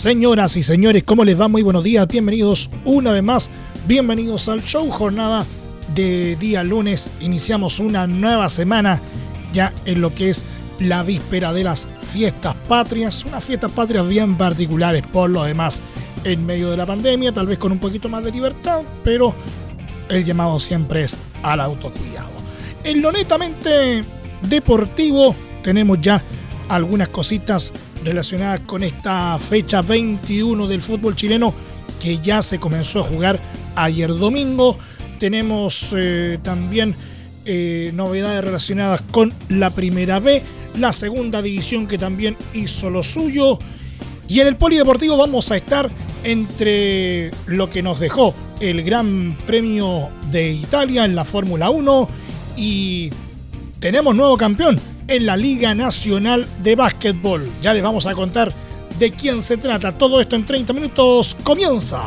Señoras y señores, ¿cómo les va? Muy buenos días, bienvenidos una vez más, bienvenidos al show jornada de día lunes. Iniciamos una nueva semana ya en lo que es la víspera de las fiestas patrias, unas fiestas patrias bien particulares por lo demás en medio de la pandemia, tal vez con un poquito más de libertad, pero el llamado siempre es al autocuidado. En lo netamente deportivo tenemos ya algunas cositas relacionadas con esta fecha 21 del fútbol chileno que ya se comenzó a jugar ayer domingo. Tenemos eh, también eh, novedades relacionadas con la primera B, la segunda división que también hizo lo suyo. Y en el polideportivo vamos a estar entre lo que nos dejó el Gran Premio de Italia en la Fórmula 1 y tenemos nuevo campeón en la Liga Nacional de Básquetbol. Ya les vamos a contar de quién se trata. Todo esto en 30 minutos comienza.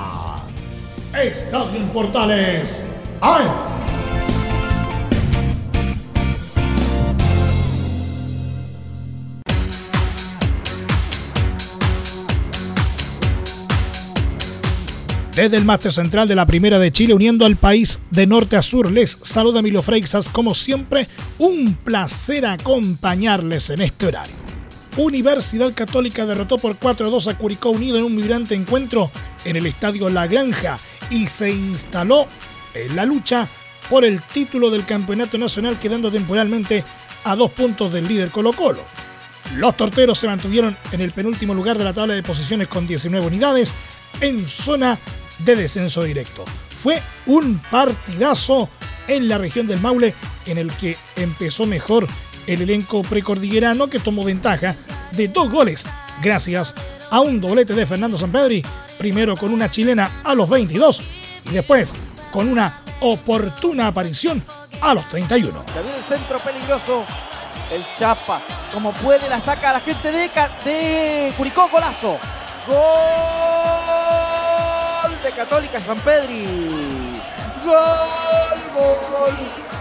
Estadio Portales. ¡Ay! Desde el máster central de la Primera de Chile, uniendo al país de norte a sur, les saluda Milo Freixas. Como siempre, un placer acompañarles en este horario. Universidad Católica derrotó por 4-2 a Curicó Unido en un vibrante encuentro en el estadio La Granja y se instaló en la lucha por el título del campeonato nacional, quedando temporalmente a dos puntos del líder Colo Colo. Los torteros se mantuvieron en el penúltimo lugar de la tabla de posiciones con 19 unidades en zona de descenso directo. Fue un partidazo en la región del Maule en el que empezó mejor el elenco precordillerano que tomó ventaja de dos goles gracias a un doblete de Fernando Sampedri, primero con una chilena a los 22 y después con una oportuna aparición a los 31. Ya viene el centro peligroso, el Chapa, como puede la saca la gente de, de Curicó, golazo. ¡Gol! Católica San Pedri. Gol, gol, gol,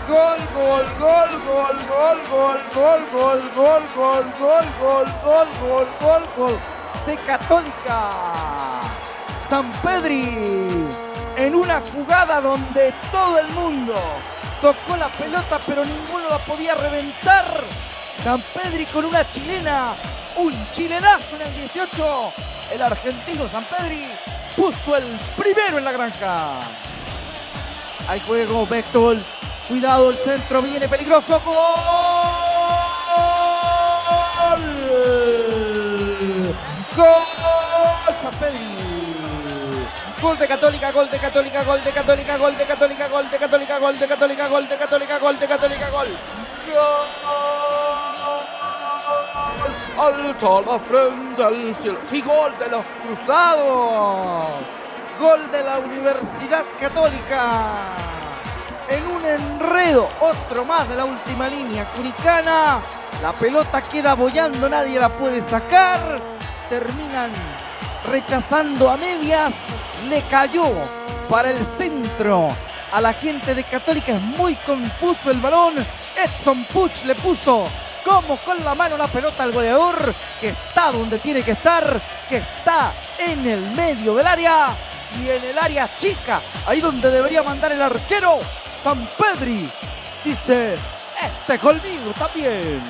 gol, gol, gol, gol, gol, gol, gol, gol, gol, gol, gol, gol, gol, gol, gol de Católica. San Pedri en una jugada donde todo el mundo tocó la pelota pero ninguno la podía reventar. San Pedri con una chilena, un chilenazo en el 18. El argentino San Pedri puso el primero en la granja. Hay juego, Vector. Cuidado, el centro viene peligroso. ¡Gol! ¡Gol! San Gol de Católica, gol de Católica, gol de Católica, gol de Católica, gol de Católica, gol de Católica, gol de Católica, gol de Católica, gol. Alza la frente al cielo. Sí, gol de los cruzados. Gol de la Universidad Católica. En un enredo, otro más de la última línea curicana. La pelota queda bollando, nadie la puede sacar. Terminan rechazando a medias. Le cayó para el centro a la gente de Católica. Es muy confuso el balón. Edson Puch le puso como con la mano la pelota al goleador, que está donde tiene que estar, que está en el medio del área y en el área chica, ahí donde debería mandar el arquero, San Pedri. Dice, este conmigo también.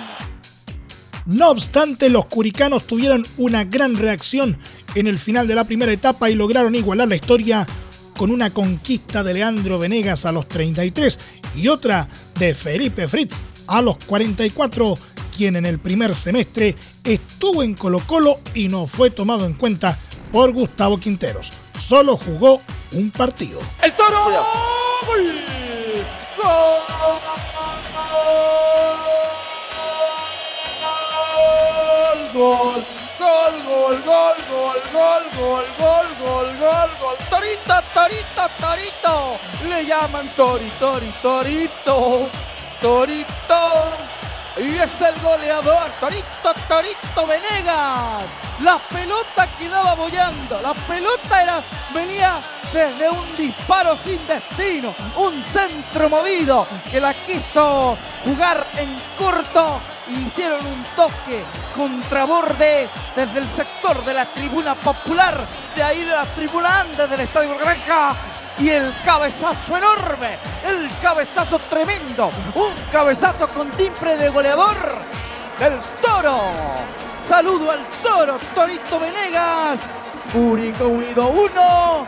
No obstante, los curicanos tuvieron una gran reacción en el final de la primera etapa y lograron igualar la historia con una conquista de Leandro Venegas a los 33 y otra de Felipe Fritz a los 44, quien en el primer semestre estuvo en Colo Colo y no fue tomado en cuenta por Gustavo Quinteros. Solo jugó un partido. ¡El toro! ¡Gol! ¡Gol! ¡Gol! Gol, gol, gol, gol, gol, gol, gol, gol, gol, gol. Torito, torito, torito. Le llaman tori, tori, torito. Torito. Y es el goleador, Torito, Torito Venegas. La pelota quedaba bollando. La pelota era, venía desde un disparo sin destino. Un centro movido que la quiso jugar en corto. Y hicieron un toque contraborde desde el sector de la tribuna popular. De ahí de la tribuna antes del Estadio Granja y el cabezazo enorme, el cabezazo tremendo, un cabezazo con timbre de goleador del toro. Saludo al toro, Torito Venegas. Curico Unido 1,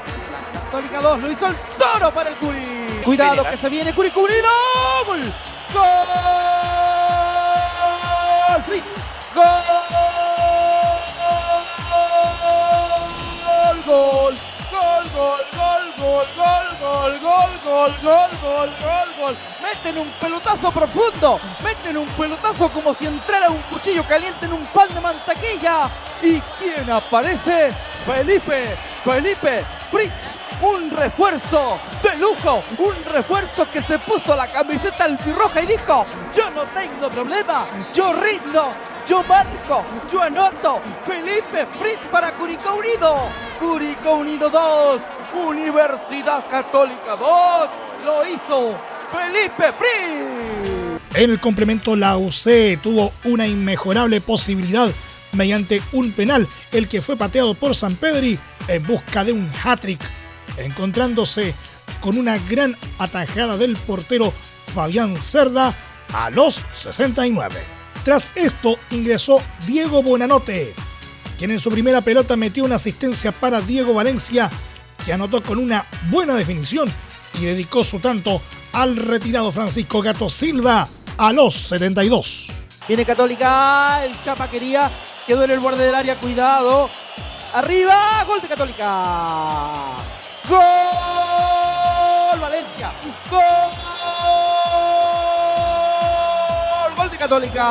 Católica 2, lo hizo el toro para el Curi. Cuidado que se viene Curico Unido. Gol. Gol. Fritz. Gol. Gol, gol, gol, gol, gol. Meten un pelotazo profundo, meten un pelotazo como si entrara un cuchillo caliente en un pan de mantequilla. ¿Y quién aparece? Felipe, Felipe, Fritz, un refuerzo de lujo, un refuerzo que se puso la camiseta albirroja y dijo, yo no tengo problema, yo rindo, yo marco, yo anoto, Felipe Fritz para Curicó Unido, Curicó Unido 2, Universidad Católica 2, lo hizo Felipe Fritz. En el complemento la UC tuvo una inmejorable posibilidad mediante un penal, el que fue pateado por San Pedri en busca de un hat-trick, encontrándose con una gran atajada del portero Fabián Cerda a los 69. Tras esto ingresó Diego Bonanote, quien en su primera pelota metió una asistencia para Diego Valencia, que anotó con una buena definición y dedicó su tanto al retirado Francisco Gato Silva a los 72. Viene Católica, el Chapa quería, quedó en el borde del área, cuidado. Arriba, gol de Católica. Gol Valencia. Gol. Gol de Católica.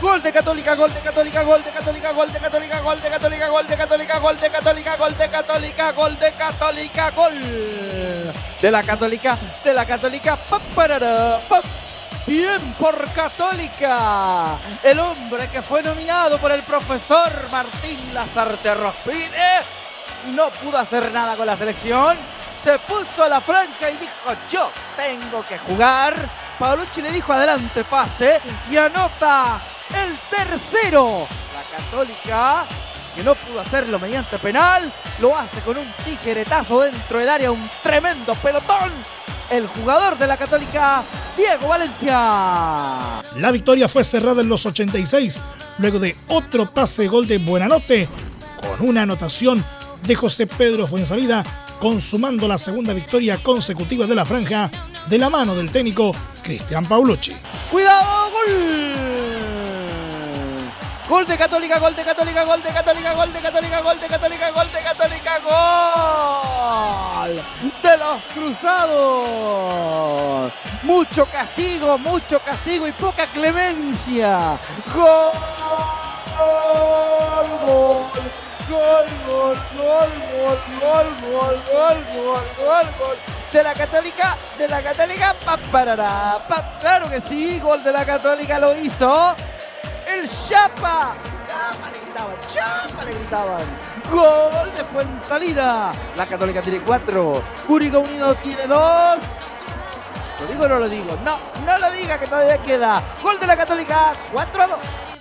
Gol de Católica, gol de Católica, gol de Católica, gol de Católica, gol de Católica, gol de Católica, gol de Católica, gol de Católica, gol de Católica, gol de la Católica, de la Católica, Bien por Católica, el hombre que fue nominado por el profesor Martín Lazarte Rospine no pudo hacer nada con la selección. Se puso a la franca y dijo, yo tengo que jugar. Paolucci le dijo, adelante, pase. Y anota el tercero. La Católica, que no pudo hacerlo mediante penal, lo hace con un tijeretazo dentro del área, un tremendo pelotón. El jugador de la Católica, Diego Valencia. La victoria fue cerrada en los 86, luego de otro pase gol de Buenanote, con una anotación de José Pedro Fuensalida, consumando la segunda victoria consecutiva de la franja de la mano del técnico Cristian Paulucci. ¡Cuidado! ¡Gol! Gol de Católica, gol de Católica, gol de Católica, gol de Católica, gol de Católica, gol de Católica, gol de los cruzados. Mucho castigo, mucho castigo y poca clemencia. Gol, gol, gol, gol, gol, gol, gol, gol, gol, gol, gol. De la Católica, de la Católica, pa, parará, pa, claro que sí, gol de la Católica lo hizo el Chapa. Chapa le gritaban, Chapa le gritaban. Gol de Fuensalida. La Católica tiene cuatro. Curicó Unido tiene dos. ¿Lo digo o no lo digo? No, no lo diga que todavía queda. Gol de la Católica, 4 a 2.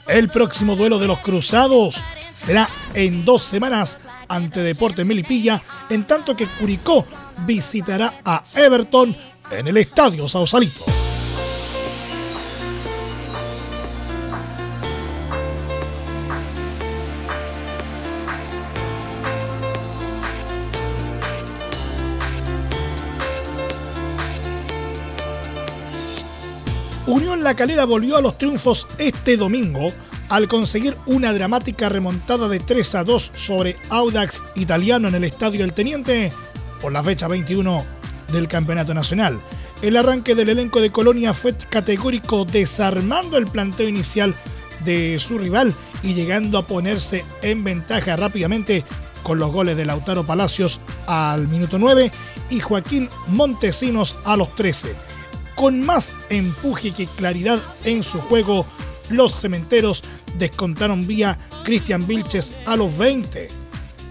El próximo duelo de los Cruzados será en dos semanas ante Deportes Melipilla, en tanto que Curicó visitará a Everton en el Estadio Sausalito. La Calera volvió a los triunfos este domingo al conseguir una dramática remontada de 3 a 2 sobre Audax Italiano en el Estadio El Teniente por la fecha 21 del Campeonato Nacional. El arranque del elenco de Colonia fue categórico desarmando el planteo inicial de su rival y llegando a ponerse en ventaja rápidamente con los goles de Lautaro Palacios al minuto 9 y Joaquín Montesinos a los 13. Con más empuje que claridad en su juego, los cementeros descontaron vía Cristian Vilches a los 20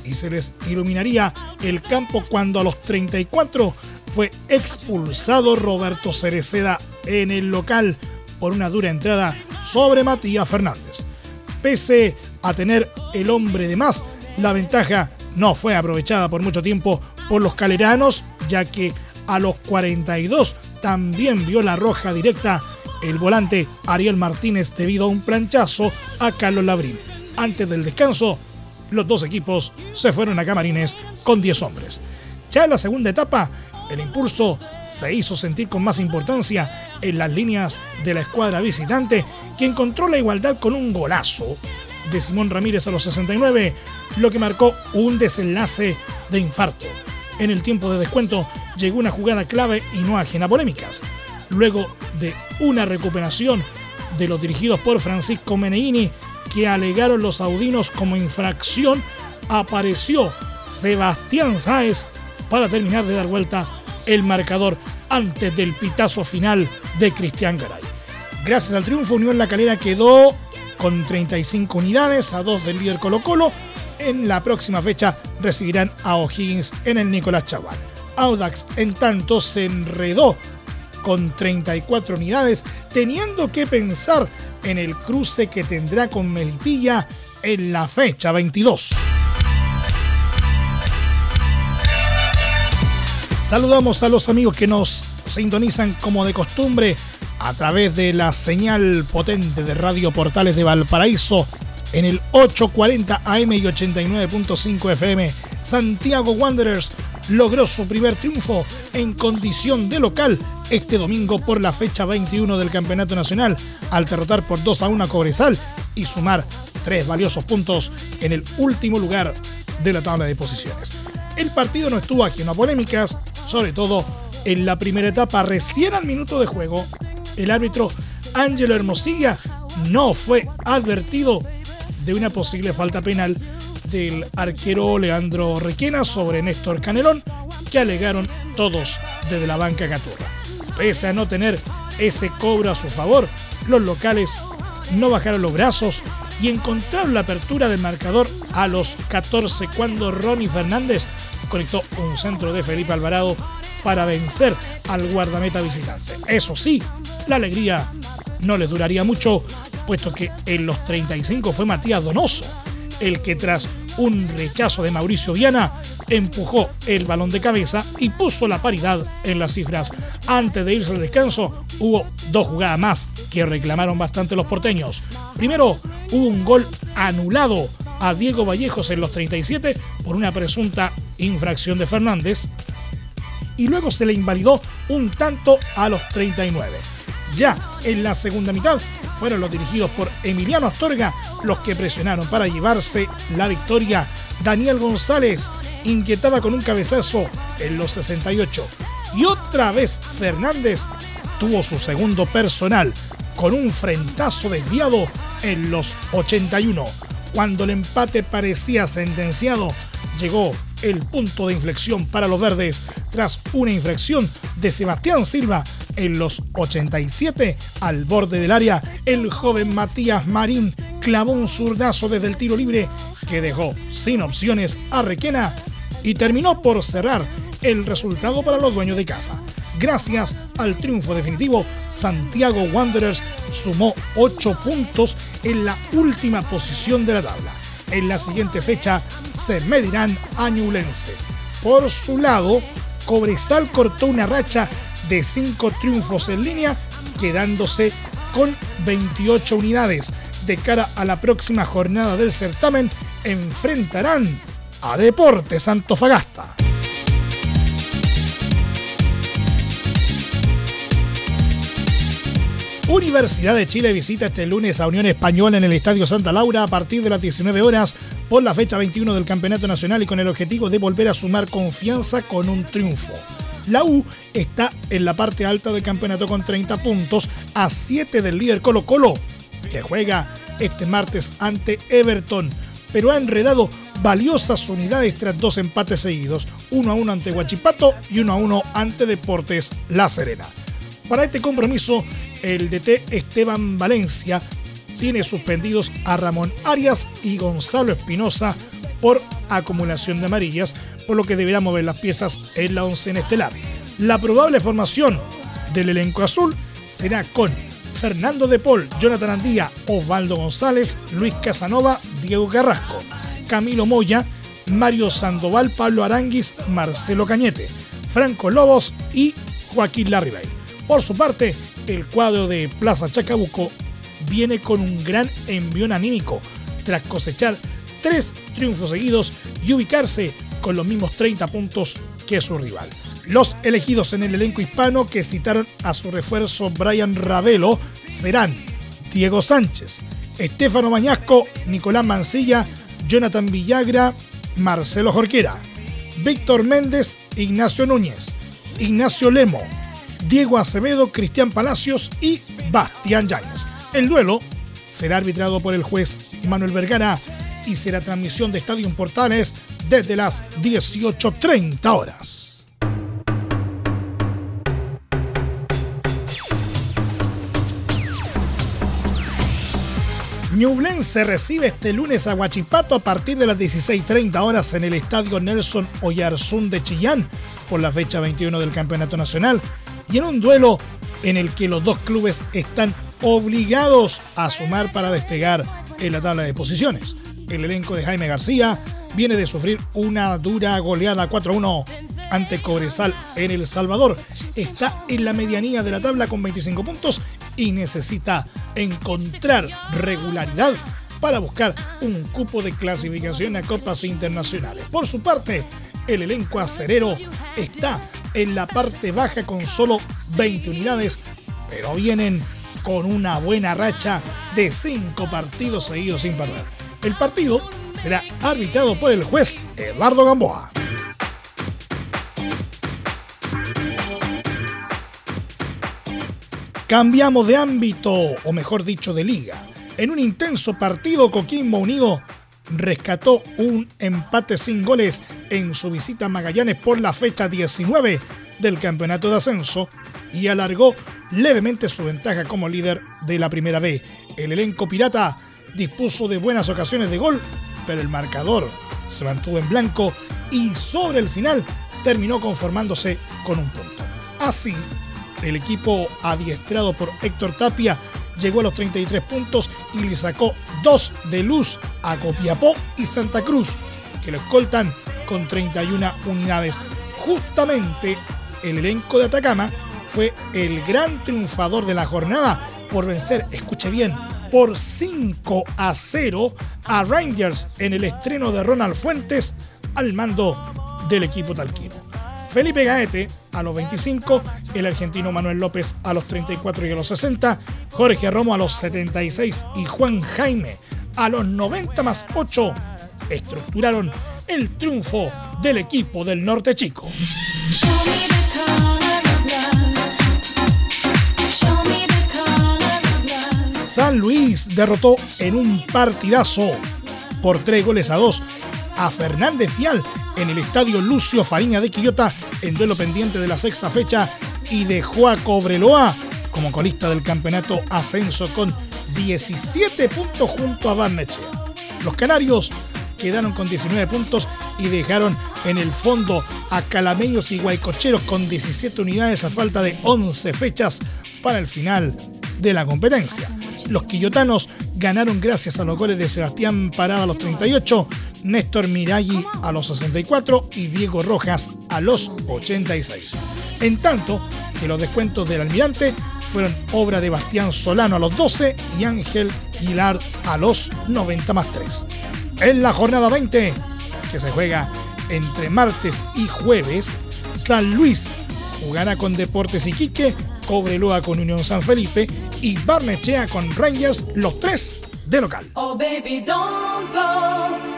y se les iluminaría el campo cuando a los 34 fue expulsado Roberto Cereceda en el local por una dura entrada sobre Matías Fernández. Pese a tener el hombre de más, la ventaja no fue aprovechada por mucho tiempo por los caleranos, ya que a los 42 también vio la roja directa el volante Ariel Martínez debido a un planchazo a Carlos Labrín. Antes del descanso, los dos equipos se fueron a camarines con 10 hombres. Ya en la segunda etapa, el impulso se hizo sentir con más importancia en las líneas de la escuadra visitante, que encontró la igualdad con un golazo de Simón Ramírez a los 69, lo que marcó un desenlace de infarto. En el tiempo de descuento llegó una jugada clave y no ajena a polémicas. Luego de una recuperación de los dirigidos por Francisco Meneini, que alegaron los saudinos como infracción, apareció Sebastián Sáez para terminar de dar vuelta el marcador antes del pitazo final de Cristian Garay. Gracias al triunfo, Unión La Calera quedó con 35 unidades a dos del líder Colo Colo. En la próxima fecha recibirán a O'Higgins en el Nicolás Chaval. Audax, en tanto, se enredó con 34 unidades, teniendo que pensar en el cruce que tendrá con Melipilla en la fecha 22. Saludamos a los amigos que nos sintonizan como de costumbre a través de la señal potente de Radio Portales de Valparaíso en el 840 AM y 89.5 FM. Santiago Wanderers logró su primer triunfo en condición de local este domingo por la fecha 21 del Campeonato Nacional al derrotar por 2 a 1 a Cobresal y sumar tres valiosos puntos en el último lugar de la tabla de posiciones. El partido no estuvo ajeno a polémicas, sobre todo en la primera etapa, recién al minuto de juego, el árbitro Ángelo Hermosilla no fue advertido de una posible falta penal del arquero Leandro Requena sobre Néstor Canelón, que alegaron todos desde la banca Caturra. Pese a no tener ese cobro a su favor, los locales no bajaron los brazos y encontraron la apertura del marcador a los 14 cuando Ronnie Fernández conectó un centro de Felipe Alvarado para vencer al guardameta visitante. Eso sí, la alegría no les duraría mucho, puesto que en los 35 fue Matías Donoso el que tras un rechazo de Mauricio Viana empujó el balón de cabeza y puso la paridad en las cifras. Antes de irse al descanso hubo dos jugadas más que reclamaron bastante los porteños. Primero hubo un gol anulado a Diego Vallejos en los 37 por una presunta infracción de Fernández y luego se le invalidó un tanto a los 39. Ya en la segunda mitad fueron los dirigidos por Emiliano Astorga los que presionaron para llevarse la victoria. Daniel González inquietaba con un cabezazo en los 68. Y otra vez Fernández tuvo su segundo personal con un frentazo desviado en los 81. Cuando el empate parecía sentenciado, llegó el punto de inflexión para los verdes tras una infracción de Sebastián Silva en los 87 al borde del área. El joven Matías Marín clavó un zurdazo desde el tiro libre que dejó sin opciones a Requena y terminó por cerrar el resultado para los dueños de casa. Gracias al triunfo definitivo, Santiago Wanderers sumó 8 puntos en la última posición de la tabla. En la siguiente fecha se medirán a Ñublense. Por su lado, Cobresal cortó una racha de 5 triunfos en línea, quedándose con 28 unidades. De cara a la próxima jornada del certamen, enfrentarán a Deportes Antofagasta. Universidad de Chile visita este lunes a Unión Española en el Estadio Santa Laura a partir de las 19 horas por la fecha 21 del Campeonato Nacional y con el objetivo de volver a sumar confianza con un triunfo. La U está en la parte alta del campeonato con 30 puntos a 7 del líder Colo Colo, que juega este martes ante Everton, pero ha enredado valiosas unidades tras dos empates seguidos, uno a uno ante Huachipato y uno a uno ante Deportes La Serena. Para este compromiso, el DT Esteban Valencia tiene suspendidos a Ramón Arias y Gonzalo Espinosa por acumulación de amarillas, por lo que deberá mover las piezas en la en estelar. La probable formación del elenco azul será con Fernando de Paul, Jonathan Andía, Osvaldo González, Luis Casanova, Diego Carrasco, Camilo Moya, Mario Sandoval, Pablo Aranguis, Marcelo Cañete, Franco Lobos y Joaquín Larribey. Por su parte, el cuadro de Plaza Chacabuco viene con un gran envión anímico tras cosechar tres triunfos seguidos y ubicarse con los mismos 30 puntos que su rival. Los elegidos en el elenco hispano que citaron a su refuerzo Brian Ravelo serán Diego Sánchez, Estefano Mañasco, Nicolás Mancilla, Jonathan Villagra, Marcelo Jorquera, Víctor Méndez, Ignacio Núñez, Ignacio Lemo, Diego Acevedo, Cristian Palacios y Bastián Yáñez. El duelo será arbitrado por el juez Manuel Vergara y será transmisión de Estadio Portales desde las 18.30 horas. Ñublense recibe este lunes a Huachipato a partir de las 16.30 horas en el estadio Nelson Oyarzún de Chillán por la fecha 21 del Campeonato Nacional y en un duelo en el que los dos clubes están obligados a sumar para despegar en la tabla de posiciones. El elenco de Jaime García viene de sufrir una dura goleada 4-1 ante Cobresal en El Salvador. Está en la medianía de la tabla con 25 puntos y necesita encontrar regularidad para buscar un cupo de clasificación a copas internacionales. Por su parte, el elenco acerero está en la parte baja con solo 20 unidades, pero vienen con una buena racha de 5 partidos seguidos sin perder. El partido será arbitrado por el juez Eduardo Gamboa. Cambiamos de ámbito, o mejor dicho, de liga. En un intenso partido, Coquimbo Unido rescató un empate sin goles en su visita a Magallanes por la fecha 19 del campeonato de ascenso y alargó levemente su ventaja como líder de la primera B. El elenco pirata dispuso de buenas ocasiones de gol, pero el marcador se mantuvo en blanco y sobre el final terminó conformándose con un punto. Así, el equipo adiestrado por Héctor Tapia llegó a los 33 puntos y le sacó dos de luz a Copiapó y Santa Cruz, que lo escoltan con 31 unidades. Justamente el elenco de Atacama fue el gran triunfador de la jornada por vencer, escuche bien, por 5 a 0 a Rangers en el estreno de Ronald Fuentes al mando del equipo talquino. Felipe Gaete a los 25, el argentino Manuel López a los 34 y a los 60, Jorge Romo a los 76 y Juan Jaime a los 90 más 8 estructuraron el triunfo del equipo del Norte Chico. San Luis derrotó en un partidazo por tres goles a dos a Fernández Vial en el estadio Lucio Fariña de Quillota en duelo pendiente de la sexta fecha y dejó a Cobreloa como colista del campeonato ascenso con 17 puntos junto a Barnechea. Los canarios quedaron con 19 puntos y dejaron en el fondo a Calameños y Guaycocheros con 17 unidades a falta de 11 fechas para el final de la competencia. Los quillotanos ganaron gracias a los goles de Sebastián Parada a los 38, Néstor Miraggi a los 64 y Diego Rojas a los 86. En tanto que los descuentos del almirante fueron obra de Bastián Solano a los 12 y Ángel Guilard a los 90 más 3. En la jornada 20, que se juega entre martes y jueves, San Luis jugará con Deportes Iquique, Cobreloa con Unión San Felipe y Barnechea con Rangers, los tres de local. Oh, baby, don't go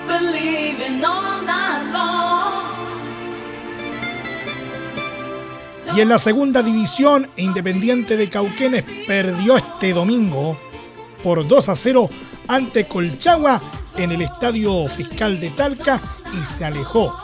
y en la segunda división, Independiente de Cauquenes perdió este domingo por 2 a 0 ante Colchagua en el Estadio Fiscal de Talca y se alejó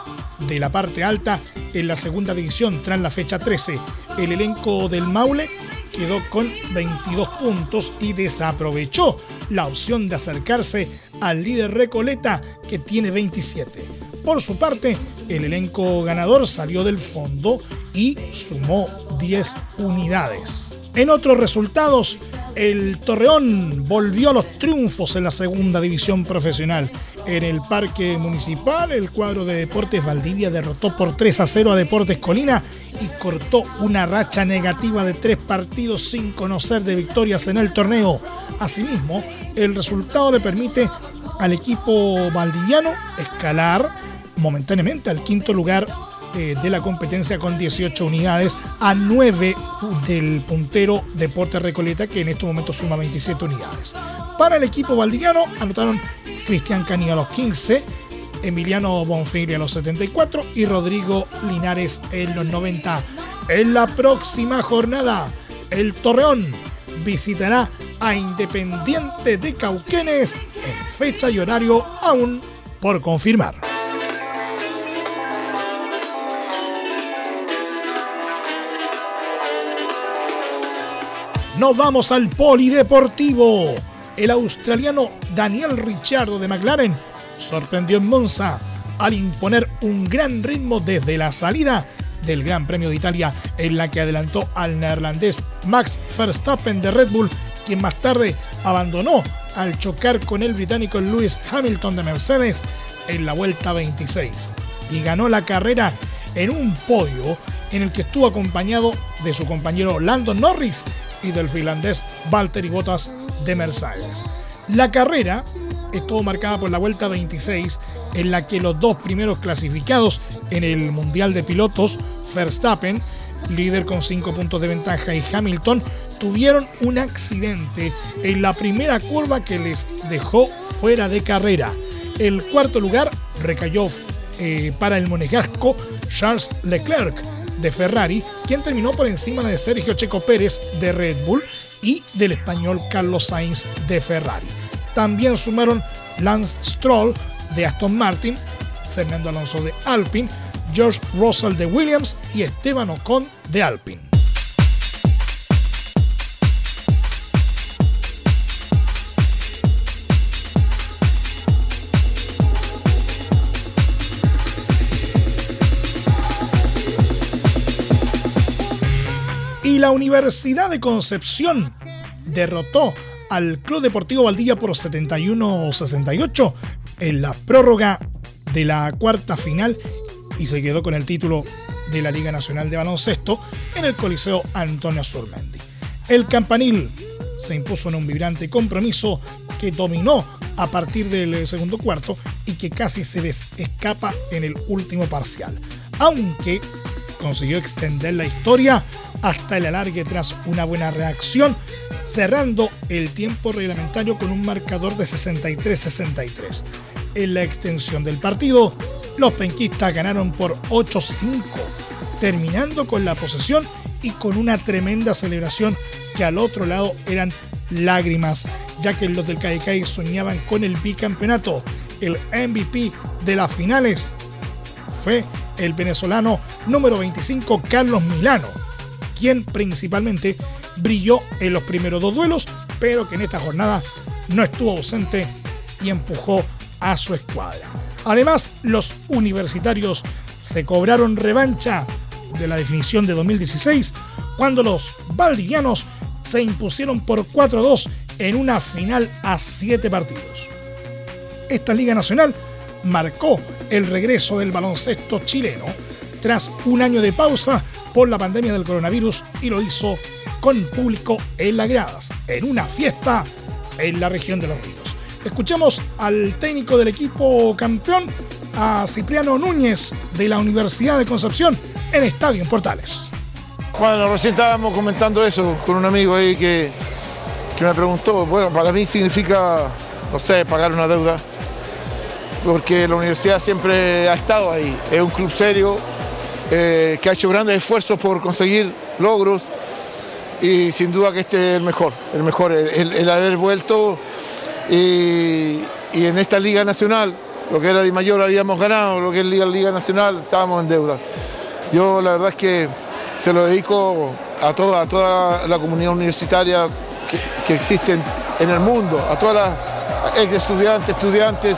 de la parte alta en la segunda división tras la fecha 13. El elenco del Maule quedó con 22 puntos y desaprovechó la opción de acercarse al líder Recoleta que tiene 27. Por su parte, el elenco ganador salió del fondo y sumó 10 unidades. En otros resultados, el Torreón volvió a los triunfos en la segunda división profesional. En el Parque Municipal, el cuadro de Deportes Valdivia derrotó por 3 a 0 a Deportes Colina y cortó una racha negativa de tres partidos sin conocer de victorias en el torneo. Asimismo, el resultado le permite al equipo valdiviano escalar momentáneamente al quinto lugar eh, de la competencia con 18 unidades a 9 del puntero Deporte Recoleta que en este momento suma 27 unidades. Para el equipo valdiviano anotaron Cristian Cani a los 15, Emiliano Bonfigli a los 74 y Rodrigo Linares en los 90. En la próxima jornada, el Torreón visitará a Independiente de Cauquenes en fecha y horario aún por confirmar. Nos vamos al polideportivo. El australiano Daniel Ricciardo de McLaren sorprendió en Monza al imponer un gran ritmo desde la salida del Gran Premio de Italia en la que adelantó al neerlandés Max Verstappen de Red Bull, quien más tarde abandonó al chocar con el británico Lewis Hamilton de Mercedes en la vuelta 26 y ganó la carrera en un podio en el que estuvo acompañado de su compañero Lando Norris del finlandés Valtteri Bottas de Mercedes. La carrera estuvo marcada por la vuelta 26, en la que los dos primeros clasificados en el Mundial de Pilotos, Verstappen, líder con 5 puntos de ventaja, y Hamilton, tuvieron un accidente en la primera curva que les dejó fuera de carrera. El cuarto lugar recayó eh, para el monegasco Charles Leclerc, de Ferrari, quien terminó por encima de Sergio Checo Pérez de Red Bull y del español Carlos Sainz de Ferrari. También sumaron Lance Stroll de Aston Martin, Fernando Alonso de Alpine, George Russell de Williams y Esteban Ocon de Alpine. La Universidad de Concepción derrotó al Club Deportivo Valdivia por 71-68 en la prórroga de la cuarta final y se quedó con el título de la Liga Nacional de Baloncesto en el Coliseo Antonio Surmendi. El campanil se impuso en un vibrante compromiso que dominó a partir del segundo cuarto y que casi se les escapa en el último parcial. Aunque consiguió extender la historia hasta el alargue tras una buena reacción, cerrando el tiempo reglamentario con un marcador de 63-63. En la extensión del partido, los penquistas ganaron por 8-5, terminando con la posesión y con una tremenda celebración que al otro lado eran lágrimas, ya que los del Caicai soñaban con el bicampeonato. El MVP de las finales fue el venezolano número 25 Carlos Milano, quien principalmente brilló en los primeros dos duelos, pero que en esta jornada no estuvo ausente y empujó a su escuadra. Además, los universitarios se cobraron revancha de la definición de 2016 cuando los valdivianos se impusieron por 4-2 en una final a 7 partidos. Esta Liga Nacional marcó el regreso del baloncesto chileno tras un año de pausa por la pandemia del coronavirus y lo hizo con público en las gradas, en una fiesta en la región de los ríos. Escuchemos al técnico del equipo campeón, a Cipriano Núñez de la Universidad de Concepción en Estadio en Portales. Bueno, recién estábamos comentando eso con un amigo ahí que, que me preguntó, bueno, para mí significa, no sé, pagar una deuda porque la universidad siempre ha estado ahí. Es un club serio eh, que ha hecho grandes esfuerzos por conseguir logros y sin duda que este es el mejor, el mejor, el, haber vuelto y, en esta Liga Nacional, lo que era de mayor habíamos ganado, lo que es Liga, Liga Nacional estábamos en deuda. Yo la verdad es que se lo dedico a toda, a toda la comunidad universitaria que, que existe en el mundo, a todas las ex estudiantes, estudiantes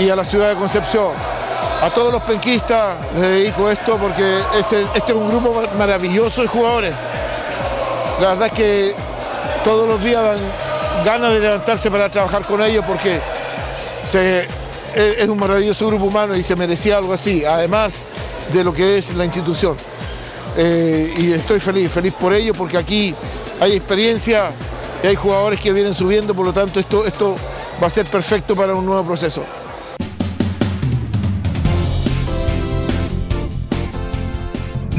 y a la ciudad de Concepción. A todos los penquistas les dedico esto porque este es un grupo maravilloso de jugadores. La verdad es que todos los días dan ganas de levantarse para trabajar con ellos porque es un maravilloso grupo humano y se merecía algo así, además de lo que es la institución. Eh, y estoy feliz, feliz por ello porque aquí hay experiencia y hay jugadores que vienen subiendo, por lo tanto esto, esto va a ser perfecto para un nuevo proceso.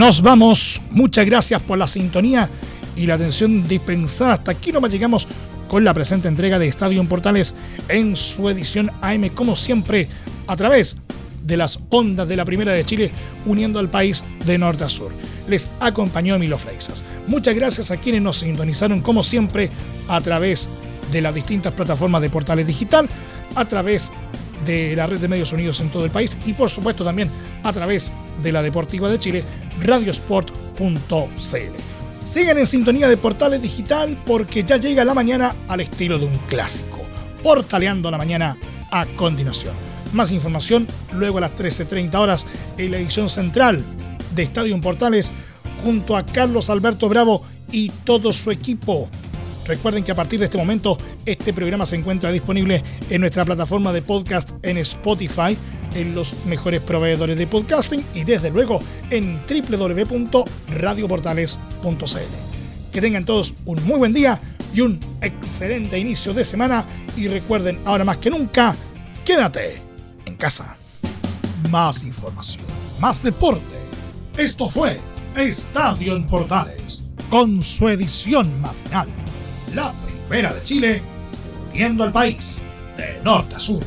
Nos vamos. Muchas gracias por la sintonía y la atención dispensada. Hasta aquí nomás llegamos con la presente entrega de Estadio Portales en su edición AM, como siempre, a través de las ondas de la Primera de Chile, uniendo al país de norte a sur. Les acompañó Emilio Freixas. Muchas gracias a quienes nos sintonizaron, como siempre, a través de las distintas plataformas de Portales Digital, a través de la red de medios unidos en todo el país y, por supuesto, también a través de la Deportiva de Chile radiosport.cl. Sigan en sintonía de Portales Digital porque ya llega la mañana al estilo de un clásico. Portaleando la mañana a continuación. Más información luego a las 13.30 horas en la edición central de Estadio Portales junto a Carlos Alberto Bravo y todo su equipo. Recuerden que a partir de este momento este programa se encuentra disponible en nuestra plataforma de podcast en Spotify en los mejores proveedores de podcasting y desde luego en www.radioportales.cl. Que tengan todos un muy buen día y un excelente inicio de semana y recuerden ahora más que nunca, quédate en casa. Más información, más deporte. Esto fue Estadio en Portales con su edición matinal. La primera de Chile, uniendo al país de norte a sur.